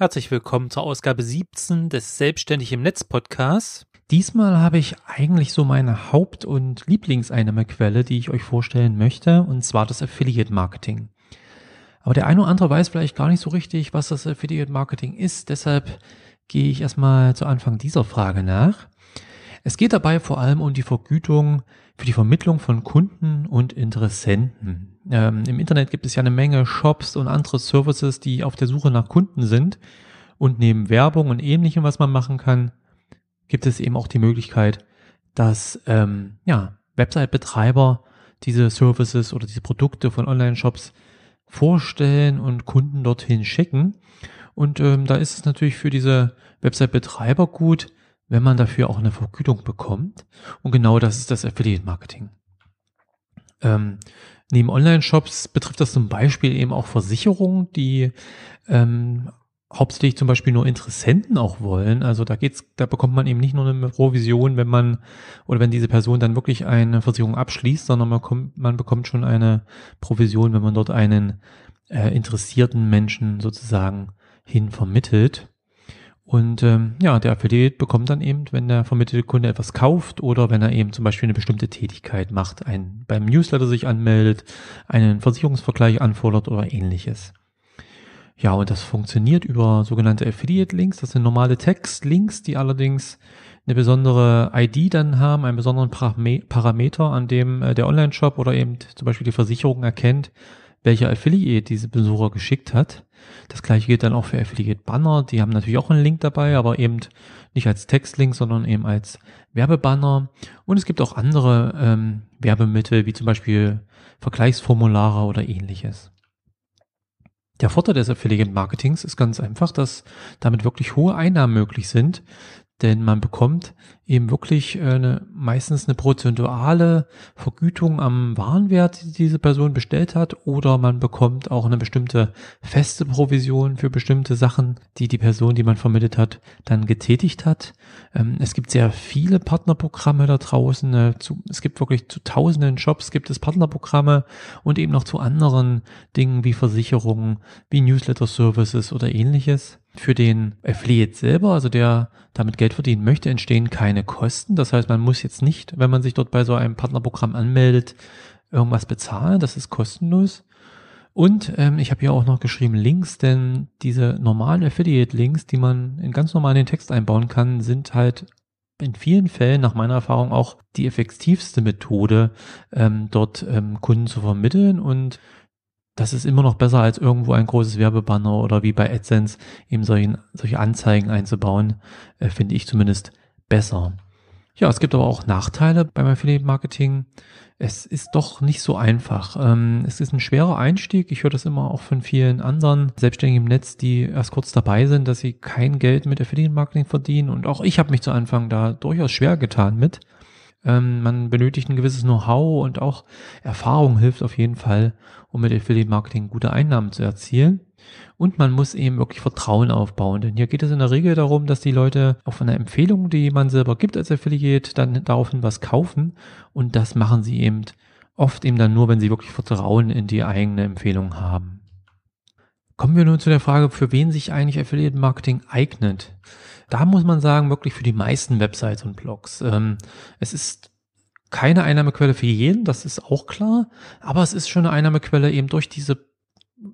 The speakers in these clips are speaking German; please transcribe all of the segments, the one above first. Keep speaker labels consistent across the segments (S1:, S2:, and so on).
S1: Herzlich willkommen zur Ausgabe 17 des Selbstständig im Netz Podcasts. Diesmal habe ich eigentlich so meine Haupt- und Lieblingseinnahmequelle, die ich euch vorstellen möchte, und zwar das Affiliate Marketing. Aber der eine oder andere weiß vielleicht gar nicht so richtig, was das Affiliate Marketing ist. Deshalb gehe ich erstmal zu Anfang dieser Frage nach. Es geht dabei vor allem um die Vergütung für die Vermittlung von Kunden und Interessenten. Ähm, Im Internet gibt es ja eine Menge Shops und andere Services, die auf der Suche nach Kunden sind. Und neben Werbung und ähnlichem, was man machen kann, gibt es eben auch die Möglichkeit, dass ähm, ja, Website-Betreiber diese Services oder diese Produkte von Online-Shops vorstellen und Kunden dorthin schicken. Und ähm, da ist es natürlich für diese Website-Betreiber gut, wenn man dafür auch eine Vergütung bekommt. Und genau das ist das Affiliate-Marketing. Ähm, neben Online-Shops betrifft das zum Beispiel eben auch Versicherungen, die ähm, hauptsächlich zum Beispiel nur Interessenten auch wollen. Also da geht's, da bekommt man eben nicht nur eine Provision, wenn man oder wenn diese Person dann wirklich eine Versicherung abschließt, sondern man, kommt, man bekommt schon eine Provision, wenn man dort einen äh, interessierten Menschen sozusagen hin vermittelt. Und ähm, ja, der Affiliate bekommt dann eben, wenn der vermittelte Kunde etwas kauft oder wenn er eben zum Beispiel eine bestimmte Tätigkeit macht, ein, beim Newsletter sich anmeldet, einen Versicherungsvergleich anfordert oder ähnliches. Ja, und das funktioniert über sogenannte Affiliate-Links. Das sind normale Text-Links, die allerdings eine besondere ID dann haben, einen besonderen Parameter, an dem äh, der Online-Shop oder eben zum Beispiel die Versicherung erkennt, welcher Affiliate diese Besucher geschickt hat. Das gleiche gilt dann auch für Affiliate Banner. Die haben natürlich auch einen Link dabei, aber eben nicht als Textlink, sondern eben als Werbebanner. Und es gibt auch andere ähm, Werbemittel, wie zum Beispiel Vergleichsformulare oder ähnliches. Der Vorteil des Affiliate Marketings ist ganz einfach, dass damit wirklich hohe Einnahmen möglich sind, denn man bekommt eben wirklich äh, eine, meistens eine prozentuale Vergütung am Warenwert, die diese Person bestellt hat, oder man bekommt auch eine bestimmte feste Provision für bestimmte Sachen, die die Person, die man vermittelt hat, dann getätigt hat. Ähm, es gibt sehr viele Partnerprogramme da draußen. Äh, es gibt wirklich zu tausenden Shops gibt es Partnerprogramme und eben noch zu anderen Dingen wie Versicherungen, wie Newsletter-Services oder ähnliches. Für den Affiliate selber, also der damit Geld verdienen möchte, entstehen keine Kosten. Das heißt, man muss jetzt nicht, wenn man sich dort bei so einem Partnerprogramm anmeldet, irgendwas bezahlen. Das ist kostenlos. Und ähm, ich habe hier auch noch geschrieben Links, denn diese normalen Affiliate-Links, die man in ganz normal in den Text einbauen kann, sind halt in vielen Fällen nach meiner Erfahrung auch die effektivste Methode, ähm, dort ähm, Kunden zu vermitteln und das ist immer noch besser als irgendwo ein großes Werbebanner oder wie bei AdSense eben solchen, solche Anzeigen einzubauen, äh, finde ich zumindest besser. Ja, es gibt aber auch Nachteile beim Affiliate Marketing. Es ist doch nicht so einfach. Ähm, es ist ein schwerer Einstieg. Ich höre das immer auch von vielen anderen Selbstständigen im Netz, die erst kurz dabei sind, dass sie kein Geld mit Affiliate Marketing verdienen. Und auch ich habe mich zu Anfang da durchaus schwer getan mit. Ähm, man benötigt ein gewisses Know-how und auch Erfahrung hilft auf jeden Fall, um mit Affiliate Marketing gute Einnahmen zu erzielen. Und man muss eben wirklich Vertrauen aufbauen. Denn hier geht es in der Regel darum, dass die Leute auf eine Empfehlung, die man selber gibt als Affiliate, dann daraufhin was kaufen. Und das machen sie eben oft eben dann nur, wenn sie wirklich Vertrauen in die eigene Empfehlung haben. Kommen wir nun zu der Frage, für wen sich eigentlich Affiliate Marketing eignet. Da muss man sagen, wirklich für die meisten Websites und Blogs. Ähm, es ist keine Einnahmequelle für jeden, das ist auch klar, aber es ist schon eine Einnahmequelle eben durch diese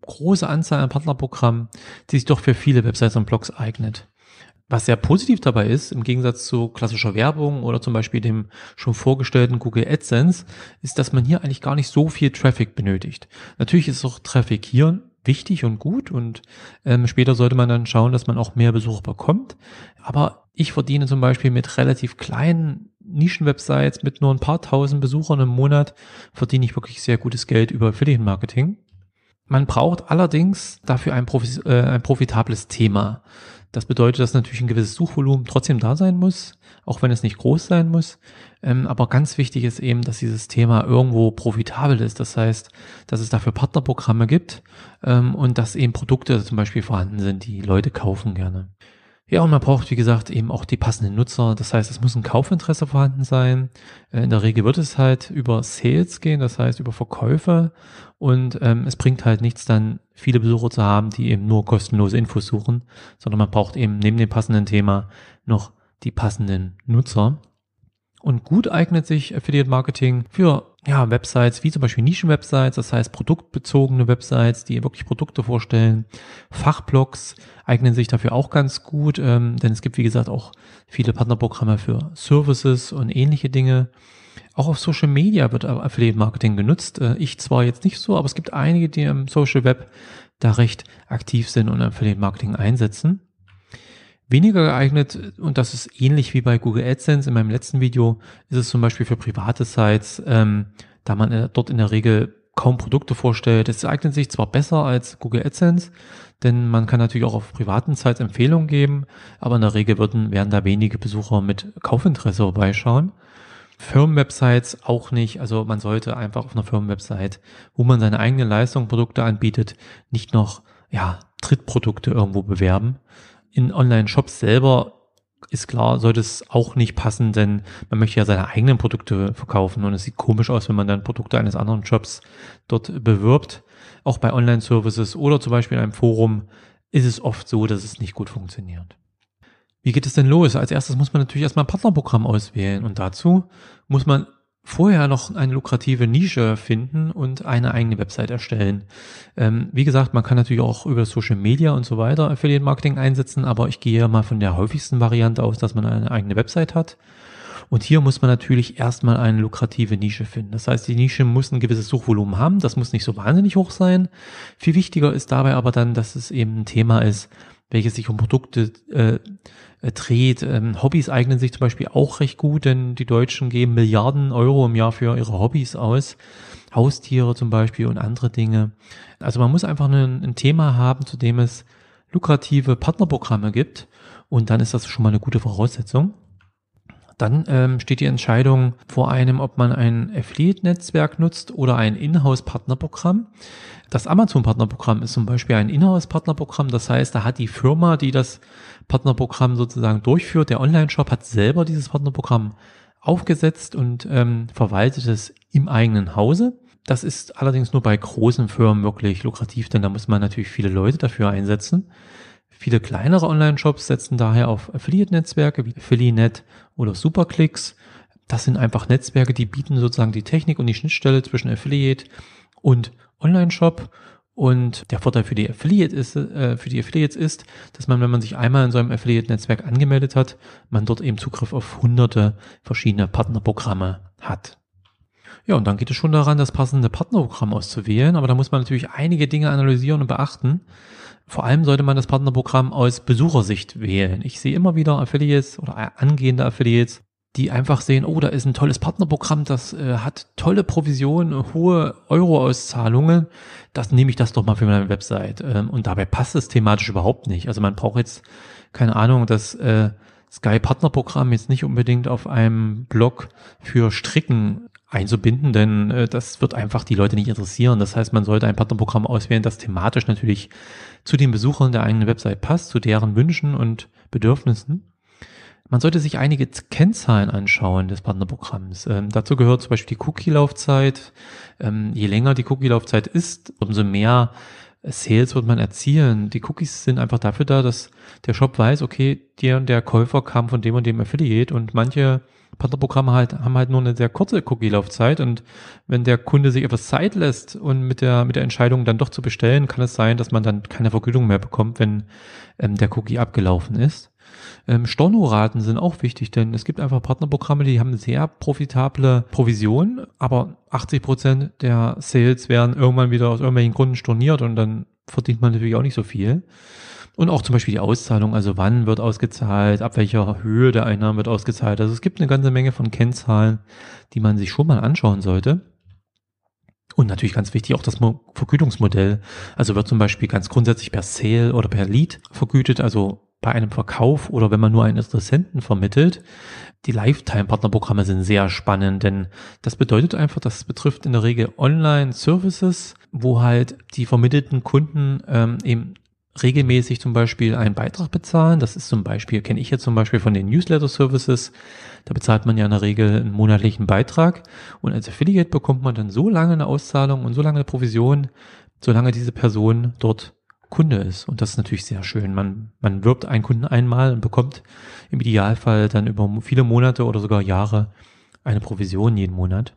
S1: große Anzahl an Partnerprogrammen, die sich doch für viele Websites und Blogs eignet. Was sehr positiv dabei ist, im Gegensatz zu klassischer Werbung oder zum Beispiel dem schon vorgestellten Google AdSense, ist, dass man hier eigentlich gar nicht so viel Traffic benötigt. Natürlich ist auch Traffic hier wichtig und gut und ähm, später sollte man dann schauen, dass man auch mehr Besucher bekommt. Aber ich verdiene zum Beispiel mit relativ kleinen Nischenwebsites mit nur ein paar tausend Besuchern im Monat verdiene ich wirklich sehr gutes Geld über Affiliate Marketing. Man braucht allerdings dafür ein, Profi äh, ein profitables Thema. Das bedeutet, dass natürlich ein gewisses Suchvolumen trotzdem da sein muss, auch wenn es nicht groß sein muss. Ähm, aber ganz wichtig ist eben, dass dieses Thema irgendwo profitabel ist. Das heißt, dass es dafür Partnerprogramme gibt ähm, und dass eben Produkte zum Beispiel vorhanden sind, die Leute kaufen gerne. Ja, und man braucht, wie gesagt, eben auch die passenden Nutzer. Das heißt, es muss ein Kaufinteresse vorhanden sein. Äh, in der Regel wird es halt über Sales gehen, das heißt über Verkäufe. Und ähm, es bringt halt nichts dann, viele Besucher zu haben, die eben nur kostenlose Infos suchen, sondern man braucht eben neben dem passenden Thema noch die passenden Nutzer. Und gut eignet sich Affiliate Marketing für ja, Websites wie zum Beispiel Nischenwebsites, das heißt produktbezogene Websites, die wirklich Produkte vorstellen. Fachblogs eignen sich dafür auch ganz gut, ähm, denn es gibt wie gesagt auch viele Partnerprogramme für Services und ähnliche Dinge. Auch auf Social Media wird Affiliate Marketing genutzt. Äh, ich zwar jetzt nicht so, aber es gibt einige, die im Social Web da recht aktiv sind und Affiliate Marketing einsetzen. Weniger geeignet, und das ist ähnlich wie bei Google AdSense in meinem letzten Video, ist es zum Beispiel für private Sites, ähm, da man äh, dort in der Regel kaum Produkte vorstellt. Es eignet sich zwar besser als Google AdSense, denn man kann natürlich auch auf privaten Sites Empfehlungen geben, aber in der Regel würden, werden da wenige Besucher mit Kaufinteresse vorbeischauen. Firmenwebsites auch nicht. Also man sollte einfach auf einer Firmenwebsite, wo man seine eigene Leistung, Produkte anbietet, nicht noch ja, Drittprodukte irgendwo bewerben in Online-Shops selber ist klar, sollte es auch nicht passen, denn man möchte ja seine eigenen Produkte verkaufen und es sieht komisch aus, wenn man dann Produkte eines anderen Shops dort bewirbt. Auch bei Online-Services oder zum Beispiel in einem Forum ist es oft so, dass es nicht gut funktioniert. Wie geht es denn los? Als erstes muss man natürlich erstmal ein Partnerprogramm auswählen und dazu muss man vorher noch eine lukrative Nische finden und eine eigene Website erstellen. Ähm, wie gesagt, man kann natürlich auch über Social Media und so weiter Affiliate Marketing einsetzen, aber ich gehe mal von der häufigsten Variante aus, dass man eine eigene Website hat. Und hier muss man natürlich erstmal eine lukrative Nische finden. Das heißt, die Nische muss ein gewisses Suchvolumen haben. Das muss nicht so wahnsinnig hoch sein. Viel wichtiger ist dabei aber dann, dass es eben ein Thema ist, welches sich um Produkte äh, äh, dreht. Ähm, Hobbys eignen sich zum Beispiel auch recht gut, denn die Deutschen geben Milliarden Euro im Jahr für ihre Hobbys aus. Haustiere zum Beispiel und andere Dinge. Also man muss einfach ein, ein Thema haben, zu dem es lukrative Partnerprogramme gibt. Und dann ist das schon mal eine gute Voraussetzung. Dann ähm, steht die Entscheidung vor einem, ob man ein Affiliate-Netzwerk nutzt oder ein Inhouse-Partnerprogramm. Das Amazon-Partnerprogramm ist zum Beispiel ein Inhouse-Partnerprogramm. Das heißt, da hat die Firma, die das Partnerprogramm sozusagen durchführt, der Online-Shop hat selber dieses Partnerprogramm aufgesetzt und ähm, verwaltet es im eigenen Hause. Das ist allerdings nur bei großen Firmen wirklich lukrativ, denn da muss man natürlich viele Leute dafür einsetzen. Viele kleinere Online-Shops setzen daher auf Affiliate-Netzwerke wie Affiliate oder Superclicks. Das sind einfach Netzwerke, die bieten sozusagen die Technik und die Schnittstelle zwischen Affiliate und Online-Shop. Und der Vorteil für die Affiliate ist, äh, für die Affiliates ist, dass man, wenn man sich einmal in so einem Affiliate-Netzwerk angemeldet hat, man dort eben Zugriff auf hunderte verschiedene Partnerprogramme hat. Ja, und dann geht es schon daran, das passende Partnerprogramm auszuwählen. Aber da muss man natürlich einige Dinge analysieren und beachten. Vor allem sollte man das Partnerprogramm aus Besuchersicht wählen. Ich sehe immer wieder Affiliates oder angehende Affiliates, die einfach sehen, oh, da ist ein tolles Partnerprogramm, das äh, hat tolle Provisionen, hohe Euro-Auszahlungen, das nehme ich das doch mal für meine Website. Ähm, und dabei passt es thematisch überhaupt nicht. Also man braucht jetzt, keine Ahnung, das äh, Sky-Partnerprogramm jetzt nicht unbedingt auf einem Blog für Stricken einzubinden, denn äh, das wird einfach die Leute nicht interessieren. Das heißt, man sollte ein Partnerprogramm auswählen, das thematisch natürlich zu den Besuchern der eigenen Website passt, zu deren Wünschen und Bedürfnissen. Man sollte sich einige Kennzahlen anschauen des Partnerprogramms. Ähm, dazu gehört zum Beispiel die Cookie-Laufzeit. Ähm, je länger die Cookie-Laufzeit ist, umso mehr Sales wird man erzielen. Die Cookies sind einfach dafür da, dass der Shop weiß, okay, der und der Käufer kam von dem und dem Affiliate und manche Partnerprogramme halt, haben halt nur eine sehr kurze Cookie-Laufzeit und wenn der Kunde sich etwas Zeit lässt und mit der, mit der Entscheidung dann doch zu bestellen, kann es sein, dass man dann keine Vergütung mehr bekommt, wenn ähm, der Cookie abgelaufen ist. Ähm, Stornoraten sind auch wichtig, denn es gibt einfach Partnerprogramme, die haben sehr profitable Provisionen, aber 80 Prozent der Sales werden irgendwann wieder aus irgendwelchen Gründen storniert und dann verdient man natürlich auch nicht so viel. Und auch zum Beispiel die Auszahlung, also wann wird ausgezahlt, ab welcher Höhe der Einnahmen wird ausgezahlt. Also es gibt eine ganze Menge von Kennzahlen, die man sich schon mal anschauen sollte. Und natürlich ganz wichtig auch das Vergütungsmodell. Also wird zum Beispiel ganz grundsätzlich per Sale oder per Lead vergütet, also bei einem Verkauf oder wenn man nur einen Interessenten vermittelt. Die Lifetime-Partnerprogramme sind sehr spannend, denn das bedeutet einfach, das betrifft in der Regel Online-Services, wo halt die vermittelten Kunden ähm, eben regelmäßig zum Beispiel einen Beitrag bezahlen. Das ist zum Beispiel, kenne ich jetzt zum Beispiel von den Newsletter-Services. Da bezahlt man ja in der Regel einen monatlichen Beitrag. Und als Affiliate bekommt man dann so lange eine Auszahlung und so lange eine Provision, solange diese Person dort Kunde ist. Und das ist natürlich sehr schön. Man, man wirbt einen Kunden einmal und bekommt im Idealfall dann über viele Monate oder sogar Jahre eine Provision jeden Monat.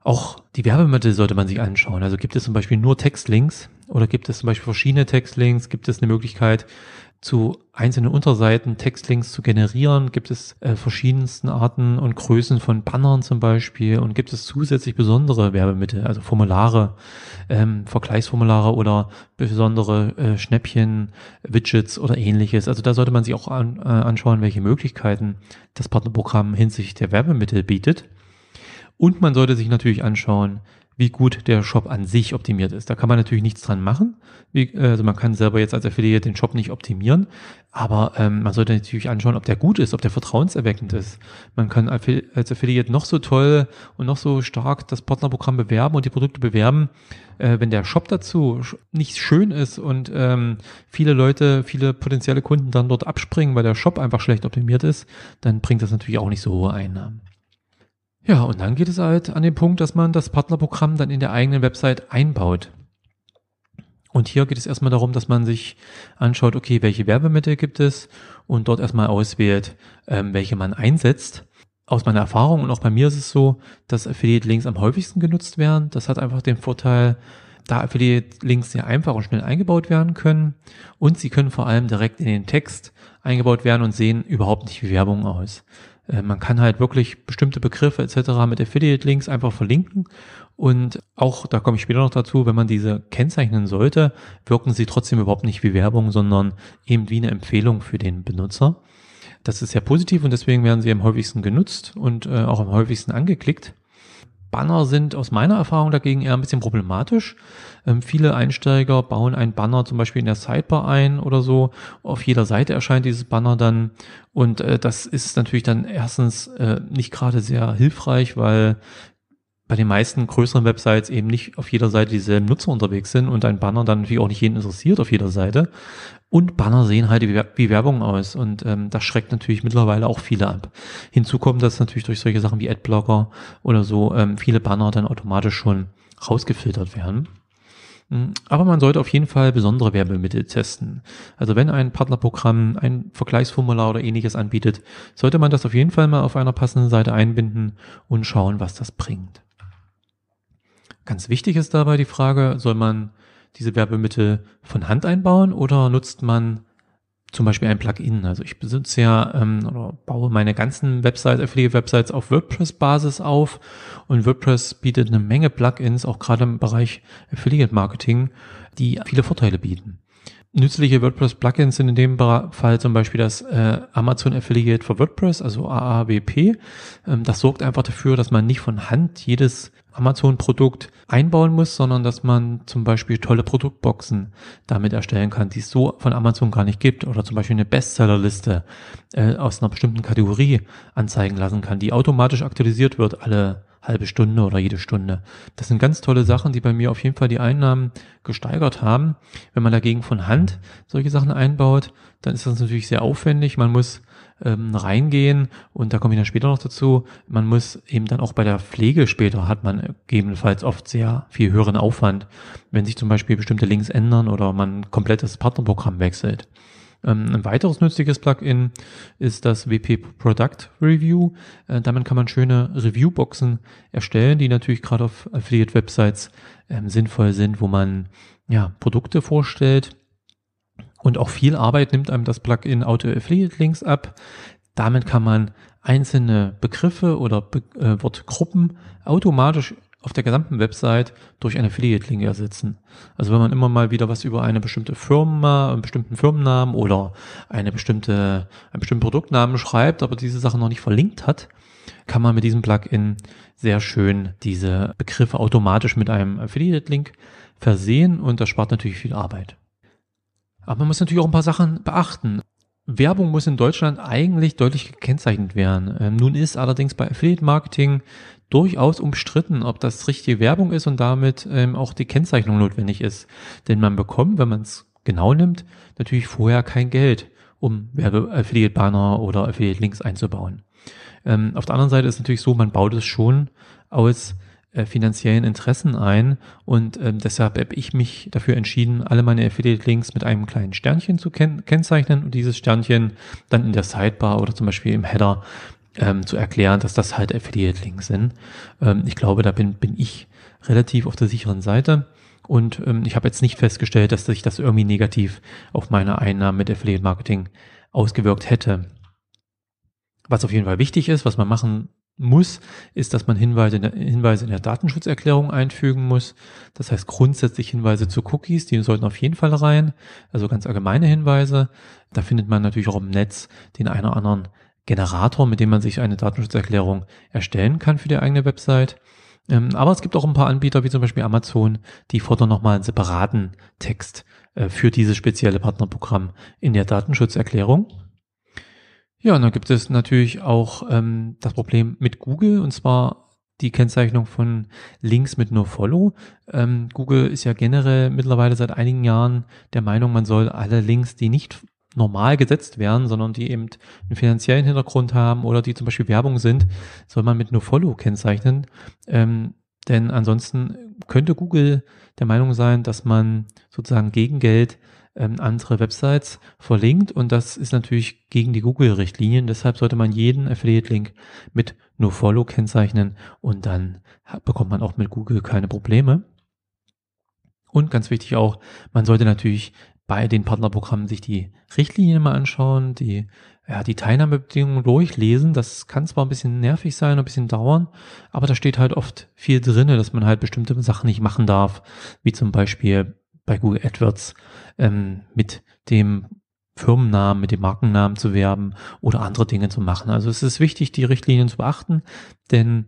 S1: Auch die Werbemittel sollte man sich anschauen. Also gibt es zum Beispiel nur Textlinks oder gibt es zum Beispiel verschiedene Textlinks? Gibt es eine Möglichkeit, zu einzelnen Unterseiten Textlinks zu generieren? Gibt es äh, verschiedensten Arten und Größen von Bannern zum Beispiel? Und gibt es zusätzlich besondere Werbemittel, also Formulare, ähm, Vergleichsformulare oder besondere äh, Schnäppchen, Widgets oder ähnliches? Also da sollte man sich auch an, äh, anschauen, welche Möglichkeiten das Partnerprogramm hinsichtlich der Werbemittel bietet. Und man sollte sich natürlich anschauen, wie gut der Shop an sich optimiert ist. Da kann man natürlich nichts dran machen. Wie, also man kann selber jetzt als Affiliate den Shop nicht optimieren, aber ähm, man sollte natürlich anschauen, ob der gut ist, ob der vertrauenserweckend ist. Man kann als Affiliate noch so toll und noch so stark das Partnerprogramm bewerben und die Produkte bewerben. Äh, wenn der Shop dazu nicht schön ist und ähm, viele Leute, viele potenzielle Kunden dann dort abspringen, weil der Shop einfach schlecht optimiert ist, dann bringt das natürlich auch nicht so hohe Einnahmen. Ja, und dann geht es halt an den Punkt, dass man das Partnerprogramm dann in der eigenen Website einbaut. Und hier geht es erstmal darum, dass man sich anschaut, okay, welche Werbemittel gibt es und dort erstmal auswählt, ähm, welche man einsetzt. Aus meiner Erfahrung und auch bei mir ist es so, dass Affiliate-Links am häufigsten genutzt werden. Das hat einfach den Vorteil, da Affiliate-Links sehr einfach und schnell eingebaut werden können und sie können vor allem direkt in den Text eingebaut werden und sehen überhaupt nicht wie Werbung aus. Äh, man kann halt wirklich bestimmte Begriffe etc. mit Affiliate-Links einfach verlinken und auch, da komme ich später noch dazu, wenn man diese kennzeichnen sollte, wirken sie trotzdem überhaupt nicht wie Werbung, sondern eben wie eine Empfehlung für den Benutzer. Das ist sehr positiv und deswegen werden sie am häufigsten genutzt und äh, auch am häufigsten angeklickt. Banner sind aus meiner Erfahrung dagegen eher ein bisschen problematisch. Ähm, viele Einsteiger bauen ein Banner zum Beispiel in der Sidebar ein oder so. Auf jeder Seite erscheint dieses Banner dann. Und äh, das ist natürlich dann erstens äh, nicht gerade sehr hilfreich, weil bei den meisten größeren Websites eben nicht auf jeder Seite dieselben Nutzer unterwegs sind und ein Banner dann natürlich auch nicht jeden interessiert auf jeder Seite. Und Banner sehen halt wie Werbung aus und ähm, das schreckt natürlich mittlerweile auch viele ab. Hinzu kommt, dass natürlich durch solche Sachen wie Adblocker oder so ähm, viele Banner dann automatisch schon rausgefiltert werden. Hm, aber man sollte auf jeden Fall besondere Werbemittel testen. Also wenn ein Partnerprogramm ein Vergleichsformular oder ähnliches anbietet, sollte man das auf jeden Fall mal auf einer passenden Seite einbinden und schauen, was das bringt. Ganz wichtig ist dabei die Frage, soll man diese Werbemittel von Hand einbauen oder nutzt man zum Beispiel ein Plugin? Also ich besitze ja ähm, oder baue meine ganzen Websites, Affiliate-Websites auf WordPress-Basis auf und WordPress bietet eine Menge Plugins, auch gerade im Bereich Affiliate-Marketing, die viele Vorteile bieten. Nützliche WordPress-Plugins sind in dem Fall zum Beispiel das äh, Amazon Affiliate for WordPress, also AAWP. Ähm, das sorgt einfach dafür, dass man nicht von Hand jedes Amazon-Produkt einbauen muss, sondern dass man zum Beispiel tolle Produktboxen damit erstellen kann, die es so von Amazon gar nicht gibt. Oder zum Beispiel eine Bestsellerliste äh, aus einer bestimmten Kategorie anzeigen lassen kann, die automatisch aktualisiert wird alle halbe Stunde oder jede Stunde. Das sind ganz tolle Sachen, die bei mir auf jeden Fall die Einnahmen gesteigert haben. Wenn man dagegen von Hand solche Sachen einbaut, dann ist das natürlich sehr aufwendig. Man muss ähm, reingehen und da komme ich dann später noch dazu. Man muss eben dann auch bei der Pflege später hat man gegebenenfalls oft sehr viel höheren Aufwand, wenn sich zum Beispiel bestimmte Links ändern oder man komplett das Partnerprogramm wechselt. Ähm, ein weiteres nützliches Plugin ist das WP Product Review. Äh, damit kann man schöne Reviewboxen erstellen, die natürlich gerade auf Affiliate-Websites ähm, sinnvoll sind, wo man ja Produkte vorstellt. Und auch viel Arbeit nimmt einem das Plugin Auto Affiliate Links ab. Damit kann man einzelne Begriffe oder Be äh, Wortgruppen automatisch auf der gesamten Website durch eine Affiliate-Link ersetzen. Also wenn man immer mal wieder was über eine bestimmte Firma, einen bestimmten Firmennamen oder eine bestimmte, einen bestimmten Produktnamen schreibt, aber diese Sache noch nicht verlinkt hat, kann man mit diesem Plugin sehr schön diese Begriffe automatisch mit einem Affiliate-Link versehen und das spart natürlich viel Arbeit. Aber man muss natürlich auch ein paar Sachen beachten. Werbung muss in Deutschland eigentlich deutlich gekennzeichnet werden. Ähm, nun ist allerdings bei Affiliate Marketing durchaus umstritten, ob das richtige Werbung ist und damit ähm, auch die Kennzeichnung notwendig ist. Denn man bekommt, wenn man es genau nimmt, natürlich vorher kein Geld, um Werbe-Affiliate-Banner oder Affiliate-Links einzubauen. Ähm, auf der anderen Seite ist natürlich so, man baut es schon aus äh, finanziellen Interessen ein und ähm, deshalb habe ich mich dafür entschieden, alle meine Affiliate-Links mit einem kleinen Sternchen zu ken kennzeichnen und dieses Sternchen dann in der Sidebar oder zum Beispiel im Header ähm, zu erklären, dass das halt Affiliate-Links sind. Ähm, ich glaube, da bin, bin ich relativ auf der sicheren Seite. Und ähm, ich habe jetzt nicht festgestellt, dass sich das irgendwie negativ auf meine Einnahmen mit Affiliate Marketing ausgewirkt hätte. Was auf jeden Fall wichtig ist, was man machen muss, ist, dass man Hinweise in, der, Hinweise in der Datenschutzerklärung einfügen muss. Das heißt grundsätzlich Hinweise zu Cookies, die sollten auf jeden Fall rein. Also ganz allgemeine Hinweise. Da findet man natürlich auch im Netz den einen oder anderen Generator, mit dem man sich eine Datenschutzerklärung erstellen kann für die eigene Website. Ähm, aber es gibt auch ein paar Anbieter, wie zum Beispiel Amazon, die fordern nochmal einen separaten Text äh, für dieses spezielle Partnerprogramm in der Datenschutzerklärung. Ja, und dann gibt es natürlich auch ähm, das Problem mit Google und zwar die Kennzeichnung von Links mit NoFollow. Ähm, Google ist ja generell mittlerweile seit einigen Jahren der Meinung, man soll alle Links, die nicht normal gesetzt werden, sondern die eben einen finanziellen Hintergrund haben oder die zum Beispiel Werbung sind, soll man mit NoFollow kennzeichnen. Ähm, denn ansonsten könnte Google der Meinung sein, dass man sozusagen gegen Geld ähm, andere Websites verlinkt und das ist natürlich gegen die Google-Richtlinien. Deshalb sollte man jeden Affiliate-Link mit NoFollow kennzeichnen und dann bekommt man auch mit Google keine Probleme. Und ganz wichtig auch, man sollte natürlich bei den Partnerprogrammen sich die Richtlinien mal anschauen, die, ja, die Teilnahmebedingungen durchlesen. Das kann zwar ein bisschen nervig sein, ein bisschen dauern, aber da steht halt oft viel drinne, dass man halt bestimmte Sachen nicht machen darf, wie zum Beispiel bei Google AdWords ähm, mit dem Firmennamen, mit dem Markennamen zu werben oder andere Dinge zu machen. Also es ist wichtig, die Richtlinien zu beachten, denn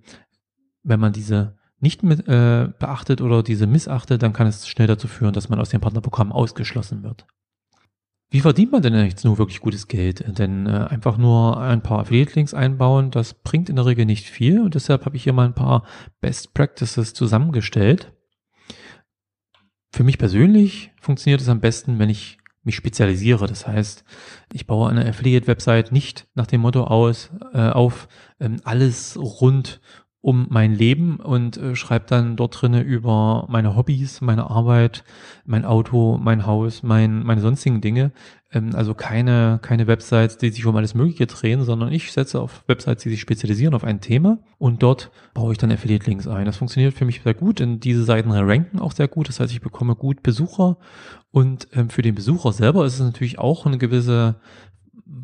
S1: wenn man diese nicht mit, äh, beachtet oder diese missachtet, dann kann es schnell dazu führen, dass man aus dem Partnerprogramm ausgeschlossen wird. Wie verdient man denn jetzt nur wirklich gutes Geld? Denn äh, einfach nur ein paar Affiliate-Links einbauen, das bringt in der Regel nicht viel und deshalb habe ich hier mal ein paar Best Practices zusammengestellt. Für mich persönlich funktioniert es am besten, wenn ich mich spezialisiere. Das heißt, ich baue eine Affiliate-Website nicht nach dem Motto aus, äh, auf ähm, alles rund um mein Leben und äh, schreibe dann dort drinnen über meine Hobbys, meine Arbeit, mein Auto, mein Haus, mein, meine sonstigen Dinge. Ähm, also keine, keine Websites, die sich um alles Mögliche drehen, sondern ich setze auf Websites, die sich spezialisieren auf ein Thema und dort baue ich dann Affiliate-Links ein. Das funktioniert für mich sehr gut, denn diese Seiten ranken auch sehr gut. Das heißt, ich bekomme gut Besucher und ähm, für den Besucher selber ist es natürlich auch eine gewisse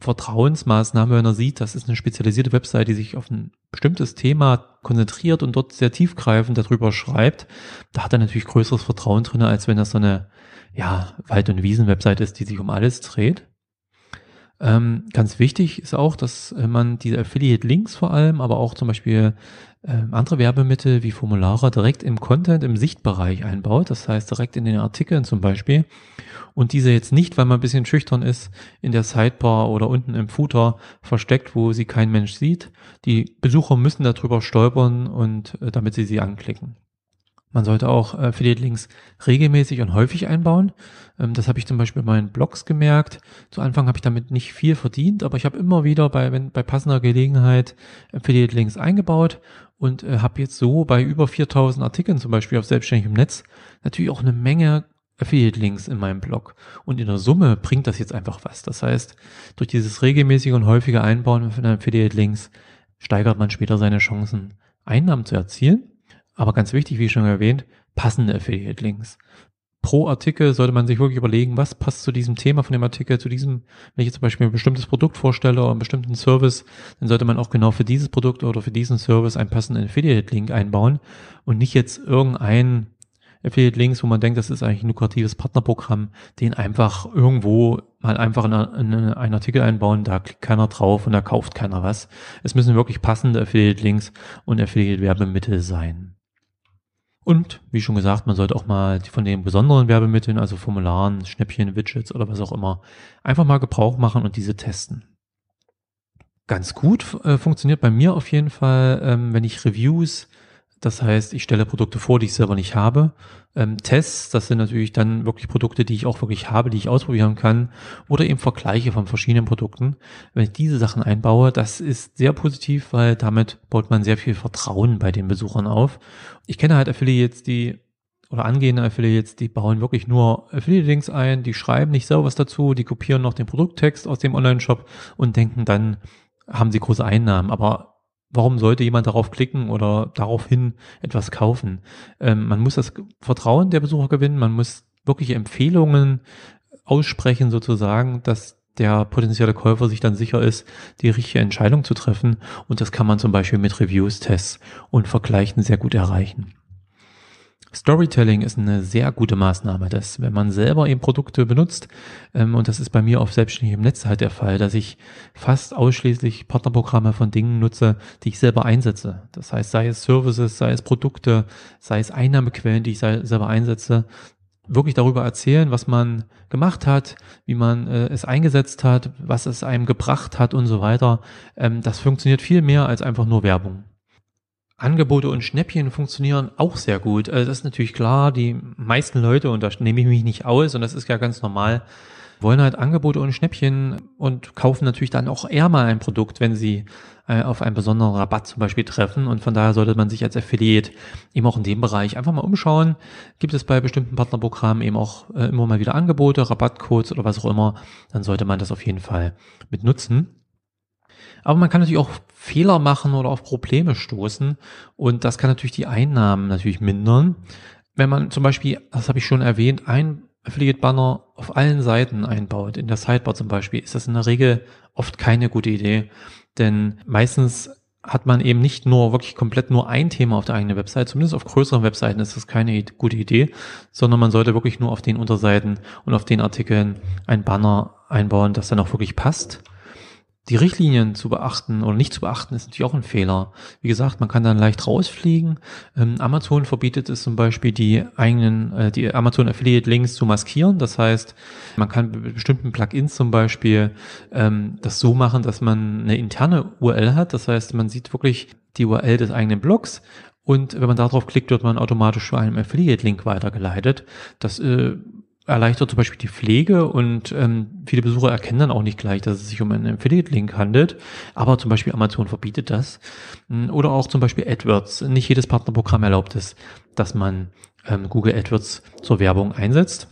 S1: Vertrauensmaßnahme, wenn er sieht, das ist eine spezialisierte Website, die sich auf ein bestimmtes Thema konzentriert und dort sehr tiefgreifend darüber schreibt, da hat er natürlich größeres Vertrauen drin, als wenn das so eine ja, Wald- und Wiesen-Website ist, die sich um alles dreht. Ähm, ganz wichtig ist auch, dass man diese Affiliate-Links vor allem, aber auch zum Beispiel äh, andere Werbemittel wie Formulare direkt im Content, im Sichtbereich einbaut. Das heißt direkt in den Artikeln zum Beispiel. Und diese jetzt nicht, weil man ein bisschen schüchtern ist, in der Sidebar oder unten im Footer versteckt, wo sie kein Mensch sieht. Die Besucher müssen darüber stolpern und äh, damit sie sie anklicken. Man sollte auch äh, Affiliate-Links regelmäßig und häufig einbauen. Ähm, das habe ich zum Beispiel bei meinen Blogs gemerkt. Zu Anfang habe ich damit nicht viel verdient, aber ich habe immer wieder bei, wenn, bei passender Gelegenheit Affiliate-Links eingebaut und äh, habe jetzt so bei über 4000 Artikeln zum Beispiel auf selbstständig im Netz natürlich auch eine Menge Affiliate-Links in meinem Blog. Und in der Summe bringt das jetzt einfach was. Das heißt, durch dieses regelmäßige und häufige Einbauen von Affiliate-Links steigert man später seine Chancen, Einnahmen zu erzielen. Aber ganz wichtig, wie schon erwähnt, passende Affiliate-Links. Pro Artikel sollte man sich wirklich überlegen, was passt zu diesem Thema von dem Artikel, zu diesem, wenn ich jetzt zum Beispiel ein bestimmtes Produkt vorstelle oder einen bestimmten Service, dann sollte man auch genau für dieses Produkt oder für diesen Service einen passenden Affiliate-Link einbauen und nicht jetzt irgendein Affiliate-Links, wo man denkt, das ist eigentlich ein lukratives Partnerprogramm, den einfach irgendwo mal einfach in, in einen Artikel einbauen, da klickt keiner drauf und da kauft keiner was. Es müssen wirklich passende Affiliate-Links und Affiliate-Werbemittel sein. Und wie schon gesagt, man sollte auch mal von den besonderen Werbemitteln, also Formularen, Schnäppchen, Widgets oder was auch immer, einfach mal Gebrauch machen und diese testen. Ganz gut äh, funktioniert bei mir auf jeden Fall, ähm, wenn ich Reviews Das heißt, ich stelle Produkte vor, die ich selber nicht habe. Ähm, Tests, das sind natürlich dann wirklich Produkte, die ich auch wirklich habe, die ich ausprobieren kann. Oder eben Vergleiche von verschiedenen Produkten. Wenn ich diese Sachen einbaue, das ist sehr positiv, weil damit baut man sehr viel Vertrauen bei den Besuchern auf. Ich kenne halt Affiliates, die oder angehende Affiliates, die bauen wirklich nur Affiliate-Links ein, die schreiben nicht selber was dazu, die kopieren noch den Produkttext aus dem Online-Shop und denken dann, haben sie große Einnahmen. Aber warum sollte jemand darauf klicken oder daraufhin etwas kaufen? Ähm, man muss das Vertrauen der Besucher gewinnen, man muss wirkliche Empfehlungen aussprechen sozusagen, dass der potenzielle Käufer sich dann sicher ist, die richtige Entscheidung zu treffen. Und das kann man zum Beispiel mit Reviews, Tests und Vergleichen sehr gut erreichen. Storytelling ist eine sehr gute Maßnahme, dass wenn man selber eben Produkte benutzt, ähm, und das ist bei mir auf selbstständigem Netz halt der Fall, dass ich fast ausschließlich Partnerprogramme von Dingen nutze, die ich selber einsetze. Das heißt, sei es Services, sei es Produkte, sei es Einnahmequellen, die ich selber einsetze, wirklich darüber erzählen, was man gemacht hat, wie man äh, es eingesetzt hat, was es einem gebracht hat und so weiter. Ähm, das funktioniert viel mehr als einfach nur Werbung. Angebote und Schnäppchen funktionieren auch sehr gut. Also das ist natürlich klar, die meisten Leute, und da nehme ich mich nicht aus, und das ist ja ganz normal, wollen halt Angebote und Schnäppchen und kaufen natürlich dann auch eher mal ein Produkt, wenn sie äh, auf einen besonderen Rabatt zum Beispiel treffen. Und von daher sollte man sich als Affiliate eben auch in dem Bereich einfach mal umschauen. Gibt es bei bestimmten Partnerprogrammen eben auch äh, immer mal wieder Angebote, Rabattcodes oder was auch immer, dann sollte man das auf jeden Fall mit nutzen. Aber man kann natürlich auch Fehler machen oder auf Probleme stoßen und das kann natürlich die Einnahmen natürlich mindern. Wenn man zum Beispiel, das habe ich schon erwähnt, ein Affiliate-Banner auf allen Seiten einbaut, in der Sidebar zum Beispiel, ist das in der Regel oft keine gute Idee. Denn meistens hat man eben nicht nur wirklich komplett nur ein Thema auf der eigenen Website, zumindest auf größeren Webseiten ist das keine gute Idee, sondern man sollte wirklich nur auf den Unterseiten und auf den Artikeln ein Banner einbauen, das dann auch wirklich passt die Richtlinien zu beachten oder nicht zu beachten, ist natürlich auch ein Fehler. Wie gesagt, man kann dann leicht rausfliegen. Ähm, Amazon verbietet es zum Beispiel, die eigenen, äh, die Amazon Affiliate Links zu maskieren. Das heißt, man kann mit bestimmten Plugins zum Beispiel ähm, das so machen, dass man eine interne URL hat. Das heißt, man sieht wirklich die URL des eigenen Blogs und wenn man darauf klickt, wird man automatisch zu einem Affiliate-Link weitergeleitet. Das äh, erleichtert zum Beispiel die Pflege und ähm, viele Besucher erkennen dann auch nicht gleich, dass es sich um einen Affiliate-Link handelt. Aber zum Beispiel Amazon verbietet das. Hm, oder auch zum Beispiel AdWords. Nicht jedes Partnerprogramm erlaubt es, dass man ähm, Google AdWords zur Werbung einsetzt.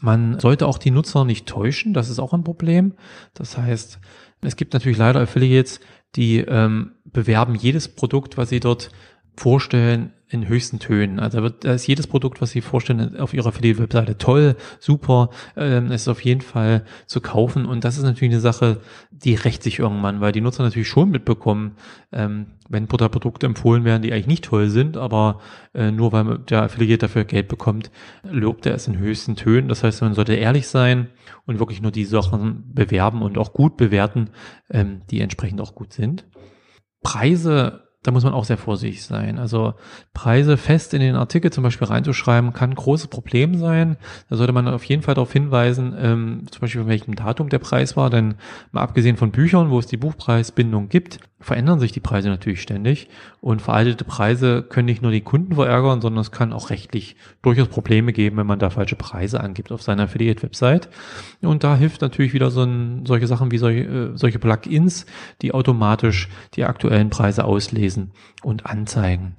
S1: Man sollte auch die Nutzer nicht täuschen, das ist auch ein Problem. Das heißt, es gibt natürlich leider Affiliates, die ähm, bewerben jedes Produkt, was sie dort vorstellen, in höchsten Tönen. Also da, wird, da ist jedes Produkt, was Sie vorstellen, auf Ihrer Affiliate-Webseite toll, super, ähm, ist auf jeden Fall zu kaufen. Und das ist natürlich eine Sache, die rächt sich irgendwann, weil die Nutzer natürlich schon mitbekommen, ähm, wenn Produkte empfohlen werden, die eigentlich nicht toll sind, aber äh, nur weil der Affiliate dafür Geld bekommt, lobt er es in höchsten Tönen. Das heißt, man sollte ehrlich sein und wirklich nur die Sachen bewerben und auch gut bewerten, ähm, die entsprechend auch gut sind. Preise da muss man auch sehr vorsichtig sein. Also Preise fest in den Artikel zum Beispiel reinzuschreiben, kann ein großes Problem sein. Da sollte man auf jeden Fall darauf hinweisen, ähm, zum Beispiel von welchem Datum der Preis war. Denn mal abgesehen von Büchern, wo es die Buchpreisbindung gibt, verändern sich die Preise natürlich ständig. Und veraltete Preise können nicht nur die Kunden verärgern, sondern es kann auch rechtlich durchaus Probleme geben, wenn man da falsche Preise angibt auf seiner Affiliate-Website. Und da hilft natürlich wieder so ein, solche Sachen wie solche, äh, solche Plugins, die automatisch die aktuellen Preise auslesen lesen und anzeigen.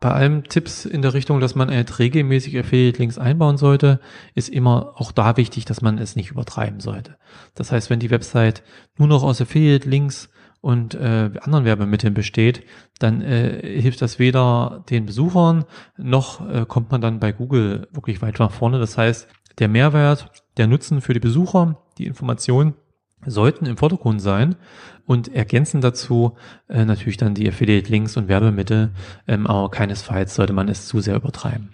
S1: Bei allem Tipps in der Richtung, dass man regelmäßig Affiliate-Links einbauen sollte, ist immer auch da wichtig, dass man es nicht übertreiben sollte. Das heißt, wenn die Website nur noch aus Affiliate-Links und äh, anderen Werbemitteln besteht, dann äh, hilft das weder den Besuchern noch äh, kommt man dann bei Google wirklich weit nach vorne. Das heißt, der Mehrwert, der Nutzen für die Besucher, die Information sollten im Vordergrund sein und ergänzen dazu äh, natürlich dann die Affiliate-Links und Werbemittel, ähm, aber keinesfalls sollte man es zu sehr übertreiben.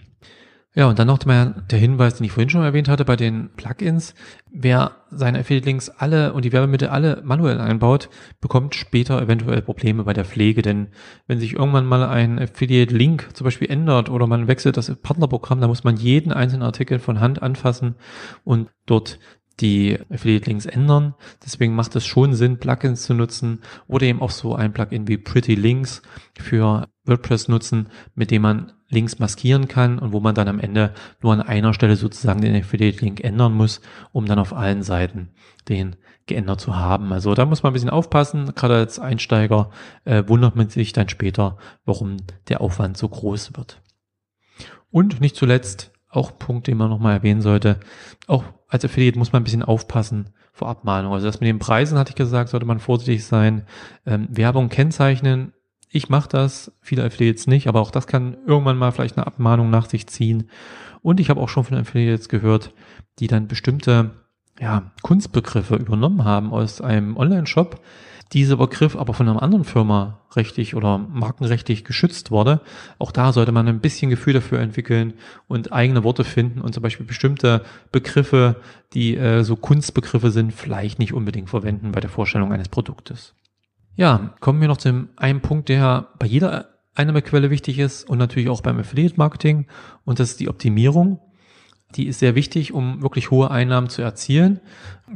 S1: Ja, und dann noch der Hinweis, den ich vorhin schon erwähnt hatte bei den Plugins. Wer seine Affiliate-Links alle und die Werbemittel alle manuell einbaut, bekommt später eventuell Probleme bei der Pflege. Denn wenn sich irgendwann mal ein Affiliate-Link zum Beispiel ändert oder man wechselt das Partnerprogramm, dann muss man jeden einzelnen Artikel von Hand anfassen und dort die Affiliate-Links ändern. Deswegen macht es schon Sinn, Plugins zu nutzen oder eben auch so ein Plugin wie Pretty Links für WordPress nutzen, mit dem man Links maskieren kann und wo man dann am Ende nur an einer Stelle sozusagen den Affiliate-Link ändern muss, um dann auf allen Seiten den geändert zu haben. Also da muss man ein bisschen aufpassen. Gerade als Einsteiger äh, wundert man sich dann später, warum der Aufwand so groß wird. Und nicht zuletzt auch ein Punkt, den man nochmal erwähnen sollte. Auch als Affiliate muss man ein bisschen aufpassen vor Abmahnung. Also das mit den Preisen hatte ich gesagt, sollte man vorsichtig sein. Ähm, Werbung kennzeichnen ich mache das, viele Affiliates nicht, aber auch das kann irgendwann mal vielleicht eine Abmahnung nach sich ziehen. Und ich habe auch schon von Affiliates gehört, die dann bestimmte ja, Kunstbegriffe übernommen haben aus einem Online-Shop, dieser Begriff aber von einer anderen Firma rechtlich oder markenrechtlich geschützt wurde. Auch da sollte man ein bisschen Gefühl dafür entwickeln und eigene Worte finden und zum Beispiel bestimmte Begriffe, die äh, so Kunstbegriffe sind, vielleicht nicht unbedingt verwenden bei der Vorstellung eines Produktes. Ja, kommen wir noch zu einem Punkt, der bei jeder Einnahmequelle wichtig ist und natürlich auch beim Affiliate Marketing und das ist die Optimierung. Die ist sehr wichtig, um wirklich hohe Einnahmen zu erzielen.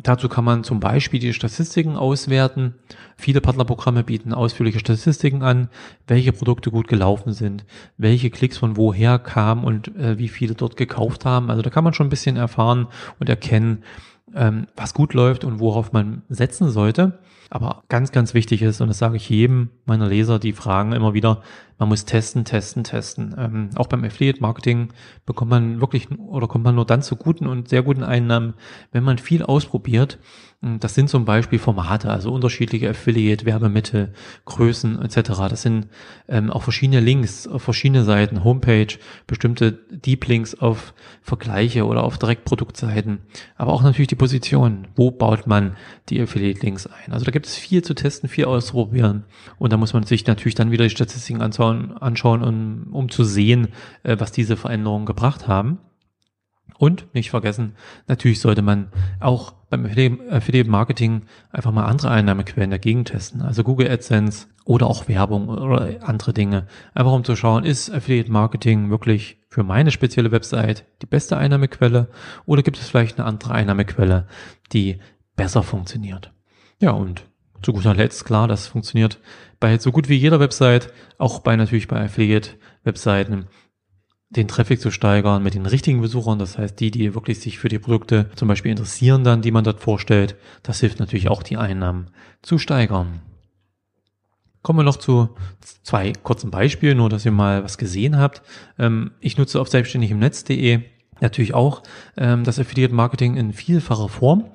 S1: Dazu kann man zum Beispiel die Statistiken auswerten. Viele Partnerprogramme bieten ausführliche Statistiken an, welche Produkte gut gelaufen sind, welche Klicks von woher kamen und äh, wie viele dort gekauft haben. Also da kann man schon ein bisschen erfahren und erkennen, ähm, was gut läuft und worauf man setzen sollte. Aber ganz, ganz wichtig ist, und das sage ich jedem meiner Leser, die fragen immer wieder, man muss testen, testen, testen. Ähm, auch beim Affiliate-Marketing bekommt man wirklich oder kommt man nur dann zu guten und sehr guten Einnahmen, wenn man viel ausprobiert das sind zum Beispiel Formate, also unterschiedliche Affiliate-Werbemittel, Größen etc. Das sind ähm, auch verschiedene Links auf verschiedene Seiten, Homepage, bestimmte Deep Links auf Vergleiche oder auf Direktproduktseiten, aber auch natürlich die Position. Wo baut man die Affiliate-Links ein? Also da gibt es viel zu testen, viel auszuprobieren und da muss man sich natürlich dann wieder die Statistiken anschauen, anschauen um, um zu sehen, äh, was diese Veränderungen gebracht haben. Und nicht vergessen, natürlich sollte man auch beim Affiliate Marketing einfach mal andere Einnahmequellen dagegen testen. Also Google AdSense oder auch Werbung oder andere Dinge. Einfach um zu schauen, ist Affiliate Marketing wirklich für meine spezielle Website die beste Einnahmequelle oder gibt es vielleicht eine andere Einnahmequelle, die besser funktioniert. Ja, und zu guter Letzt, klar, das funktioniert bei so gut wie jeder Website, auch bei natürlich bei Affiliate-Webseiten den Traffic zu steigern mit den richtigen Besuchern, das heißt die, die wirklich sich für die Produkte zum Beispiel interessieren dann, die man dort vorstellt, das hilft natürlich auch die Einnahmen zu steigern. Kommen wir noch zu zwei kurzen Beispielen, nur dass ihr mal was gesehen habt. Ähm, ich nutze auf selbstständigimnetz.de natürlich auch ähm, das Affiliate Marketing in vielfacher Form.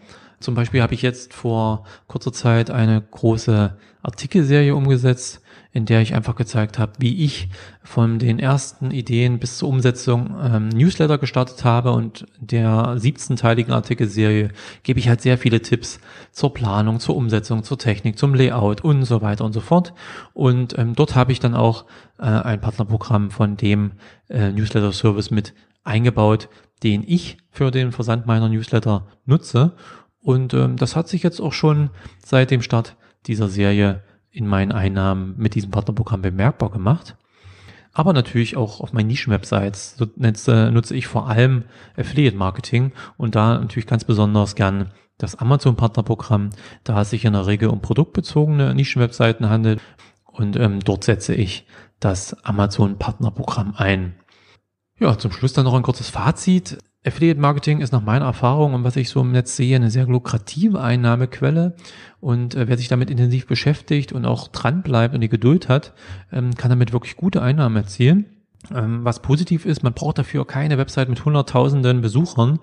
S1: Zum Beispiel habe ich jetzt vor kurzer Zeit eine große Artikelserie umgesetzt, in der ich einfach gezeigt habe, wie ich von den ersten Ideen bis zur Umsetzung ähm, Newsletter gestartet habe und der 17-teiligen Artikelserie gebe ich halt sehr viele Tipps zur Planung, zur Umsetzung, zur Technik, zum Layout und so weiter und so fort. Und ähm, dort habe ich dann auch äh, ein Partnerprogramm von dem äh, Newsletter-Service mit eingebaut, den ich für den Versand meiner Newsletter nutze. Und ähm, das hat sich jetzt auch schon seit dem Start dieser Serie in meinen Einnahmen mit diesem Partnerprogramm bemerkbar gemacht. Aber natürlich auch auf meinen Nischen-Websites nutze, nutze ich vor allem Affiliate-Marketing und da natürlich ganz besonders gern das Amazon-Partnerprogramm, da es sich in der Regel um produktbezogene Nischen-Webseiten handelt und ähm, dort setze ich das Amazon-Partnerprogramm ein. Ja, zum Schluss dann noch ein kurzes Fazit. Affiliate Marketing ist nach meiner Erfahrung und was ich so im Netz sehe, eine sehr lukrative Einnahmequelle. Und äh, wer sich damit intensiv beschäftigt und auch dran bleibt und die Geduld hat, ähm, kann damit wirklich gute Einnahmen erzielen. Ähm, was positiv ist, man braucht dafür keine Website mit hunderttausenden Besuchern,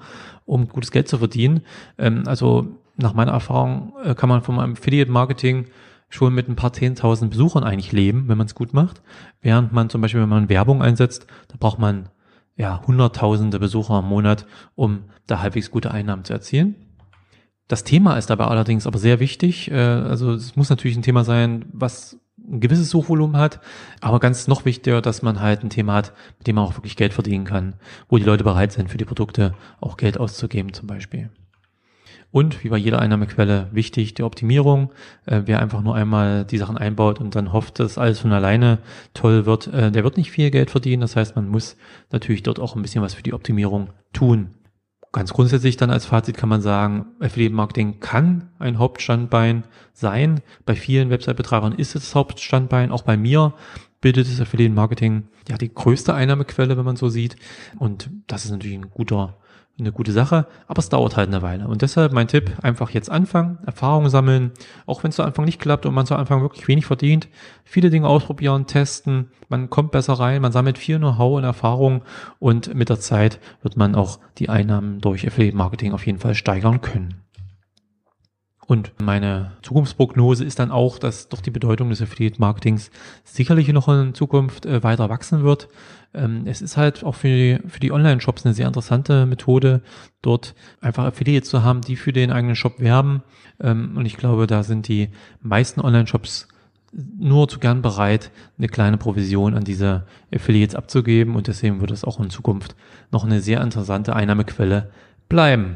S1: um gutes Geld zu verdienen. Ähm, also nach meiner Erfahrung äh, kann man vom Affiliate Marketing schon mit ein paar zehntausend Besuchern eigentlich leben, wenn man es gut macht. Während man zum Beispiel, wenn man Werbung einsetzt, da braucht man ja, hunderttausende Besucher im Monat, um da halbwegs gute Einnahmen zu erzielen. Das Thema ist dabei allerdings aber sehr wichtig. Äh, also es muss natürlich ein Thema sein, was ein gewisses Suchvolumen hat, aber ganz noch wichtiger, dass man halt ein Thema hat, mit dem man auch wirklich Geld verdienen kann, wo die Leute bereit sind, für die Produkte auch Geld auszugeben zum Beispiel. Und wie bei jeder Einnahmequelle wichtig, die Optimierung. Äh, wer einfach nur einmal die Sachen einbaut und dann hofft, dass alles von alleine toll wird, äh, der wird nicht viel Geld verdienen. Das heißt, man muss natürlich dort auch ein bisschen was für die Optimierung tun. Ganz grundsätzlich dann als Fazit kann man sagen, Affiliate Marketing kann ein Hauptstandbein sein. Bei vielen Website-Betreibern ist es das Hauptstandbein, auch bei mir bildet das Affiliate Marketing ja die größte Einnahmequelle, wenn man so sieht. Und das ist natürlich ein guter eine gute Sache, aber es dauert halt eine Weile. Und deshalb mein Tipp, einfach jetzt anfangen, Erfahrungen sammeln, auch wenn es zu Anfang nicht klappt und man zu Anfang wirklich wenig verdient, viele Dinge ausprobieren, testen, man kommt besser rein, man sammelt viel Know-how und Erfahrung und mit der Zeit wird man auch die Einnahmen durch Affiliate Marketing auf jeden Fall steigern können. Und meine Zukunftsprognose ist dann auch, dass doch die Bedeutung des Affiliate Marketings sicherlich noch in Zukunft äh, weiter wachsen wird. Ähm, es ist halt auch für die, für die Online-Shops eine sehr interessante Methode, dort einfach Affiliates zu haben, die für den eigenen Shop werben. Ähm, und ich glaube, da sind die meisten Online-Shops nur zu gern bereit, eine kleine Provision an diese Affiliates abzugeben. Und deswegen wird es auch in Zukunft noch eine sehr interessante Einnahmequelle bleiben.